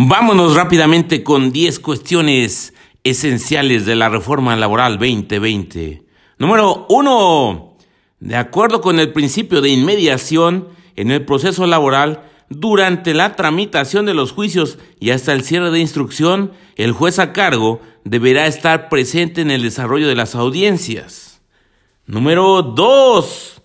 Vámonos rápidamente con 10 cuestiones esenciales de la reforma laboral 2020. Número 1. De acuerdo con el principio de inmediación en el proceso laboral, durante la tramitación de los juicios y hasta el cierre de instrucción, el juez a cargo deberá estar presente en el desarrollo de las audiencias. Número 2.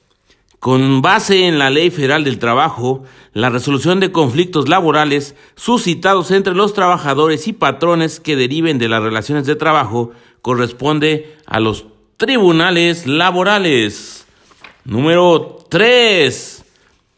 Con base en la Ley Federal del Trabajo, la resolución de conflictos laborales suscitados entre los trabajadores y patrones que deriven de las relaciones de trabajo corresponde a los tribunales laborales. Número 3.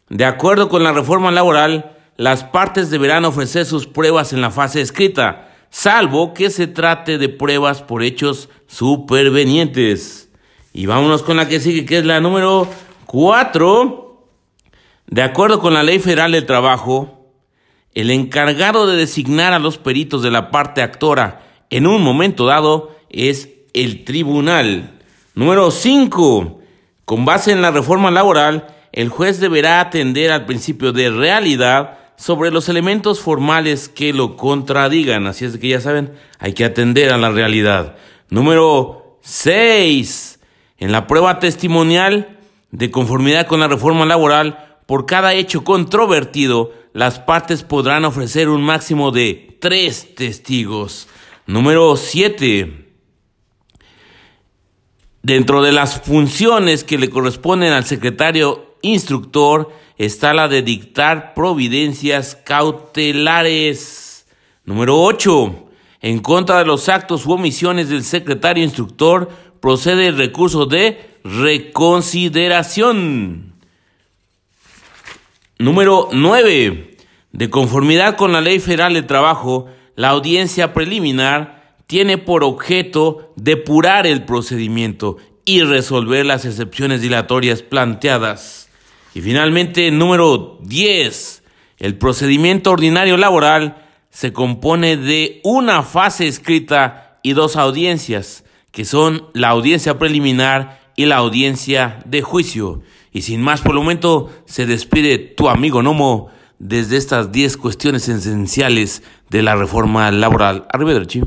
De acuerdo con la reforma laboral, las partes deberán ofrecer sus pruebas en la fase escrita, salvo que se trate de pruebas por hechos supervenientes. Y vámonos con la que sigue, que es la número 4. De acuerdo con la Ley Federal del Trabajo, el encargado de designar a los peritos de la parte actora en un momento dado es el tribunal. Número 5. Con base en la reforma laboral, el juez deberá atender al principio de realidad sobre los elementos formales que lo contradigan. Así es que ya saben, hay que atender a la realidad. Número 6. En la prueba testimonial, de conformidad con la reforma laboral, por cada hecho controvertido, las partes podrán ofrecer un máximo de tres testigos. Número 7. Dentro de las funciones que le corresponden al secretario instructor está la de dictar providencias cautelares. Número 8. En contra de los actos u omisiones del secretario instructor procede el recurso de reconsideración. Número 9. De conformidad con la Ley Federal de Trabajo, la audiencia preliminar tiene por objeto depurar el procedimiento y resolver las excepciones dilatorias planteadas. Y finalmente, número 10. El procedimiento ordinario laboral se compone de una fase escrita y dos audiencias, que son la audiencia preliminar y la audiencia de juicio. Y sin más por el momento, se despide tu amigo Nomo desde estas 10 cuestiones esenciales de la reforma laboral. Arrivederci.